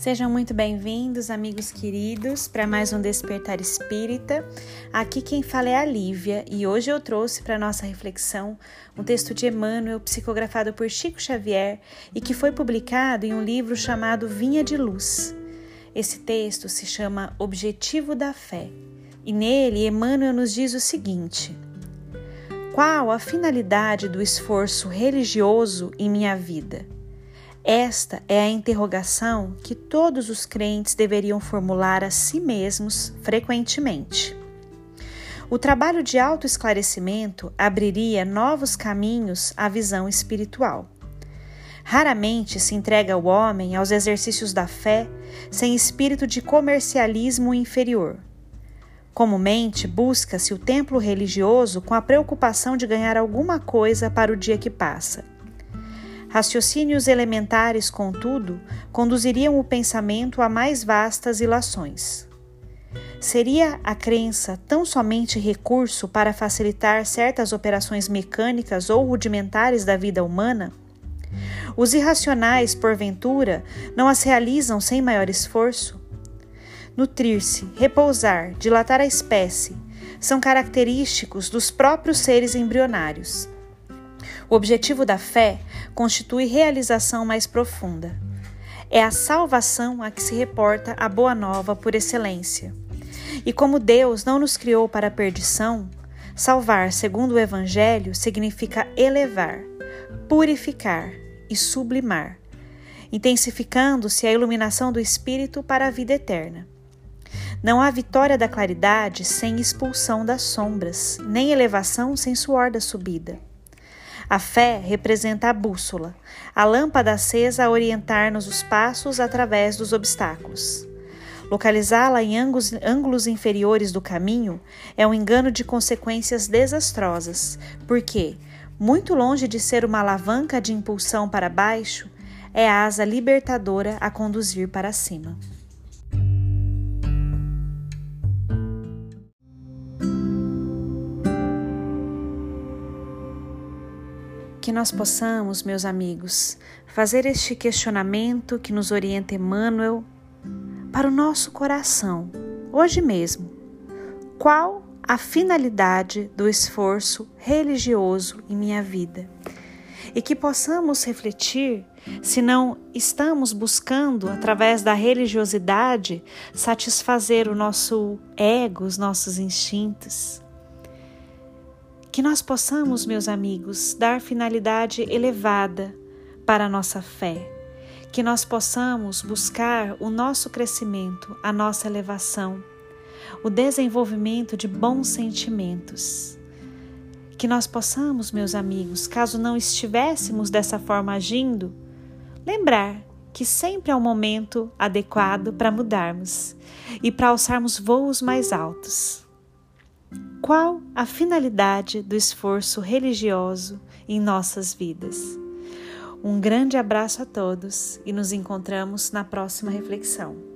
Sejam muito bem-vindos, amigos queridos, para mais um Despertar Espírita. Aqui quem fala é a Lívia e hoje eu trouxe para nossa reflexão um texto de Emmanuel psicografado por Chico Xavier e que foi publicado em um livro chamado Vinha de Luz. Esse texto se chama Objetivo da Fé e nele Emmanuel nos diz o seguinte: Qual a finalidade do esforço religioso em minha vida? Esta é a interrogação que todos os crentes deveriam formular a si mesmos frequentemente. O trabalho de autoesclarecimento abriria novos caminhos à visão espiritual. Raramente se entrega o homem aos exercícios da fé sem espírito de comercialismo inferior. Comumente busca-se o templo religioso com a preocupação de ganhar alguma coisa para o dia que passa Raciocínios elementares, contudo, conduziriam o pensamento a mais vastas ilações. Seria a crença tão somente recurso para facilitar certas operações mecânicas ou rudimentares da vida humana? Os irracionais, porventura, não as realizam sem maior esforço? Nutrir-se, repousar, dilatar a espécie são característicos dos próprios seres embrionários. O objetivo da fé constitui realização mais profunda. É a salvação a que se reporta a boa nova por excelência. E como Deus não nos criou para a perdição, salvar, segundo o Evangelho, significa elevar, purificar e sublimar, intensificando-se a iluminação do Espírito para a vida eterna. Não há vitória da claridade sem expulsão das sombras, nem elevação sem suor da subida. A fé representa a bússola, a lâmpada acesa a orientar-nos os passos através dos obstáculos. Localizá-la em ângulos, ângulos inferiores do caminho é um engano de consequências desastrosas, porque, muito longe de ser uma alavanca de impulsão para baixo, é a asa libertadora a conduzir para cima. Que nós possamos, meus amigos, fazer este questionamento que nos orienta Emmanuel para o nosso coração, hoje mesmo. Qual a finalidade do esforço religioso em minha vida? E que possamos refletir se não estamos buscando, através da religiosidade, satisfazer o nosso ego, os nossos instintos que nós possamos, meus amigos, dar finalidade elevada para a nossa fé. Que nós possamos buscar o nosso crescimento, a nossa elevação, o desenvolvimento de bons sentimentos. Que nós possamos, meus amigos, caso não estivéssemos dessa forma agindo, lembrar que sempre é o momento adequado para mudarmos e para alçarmos voos mais altos. Qual a finalidade do esforço religioso em nossas vidas? Um grande abraço a todos e nos encontramos na próxima reflexão.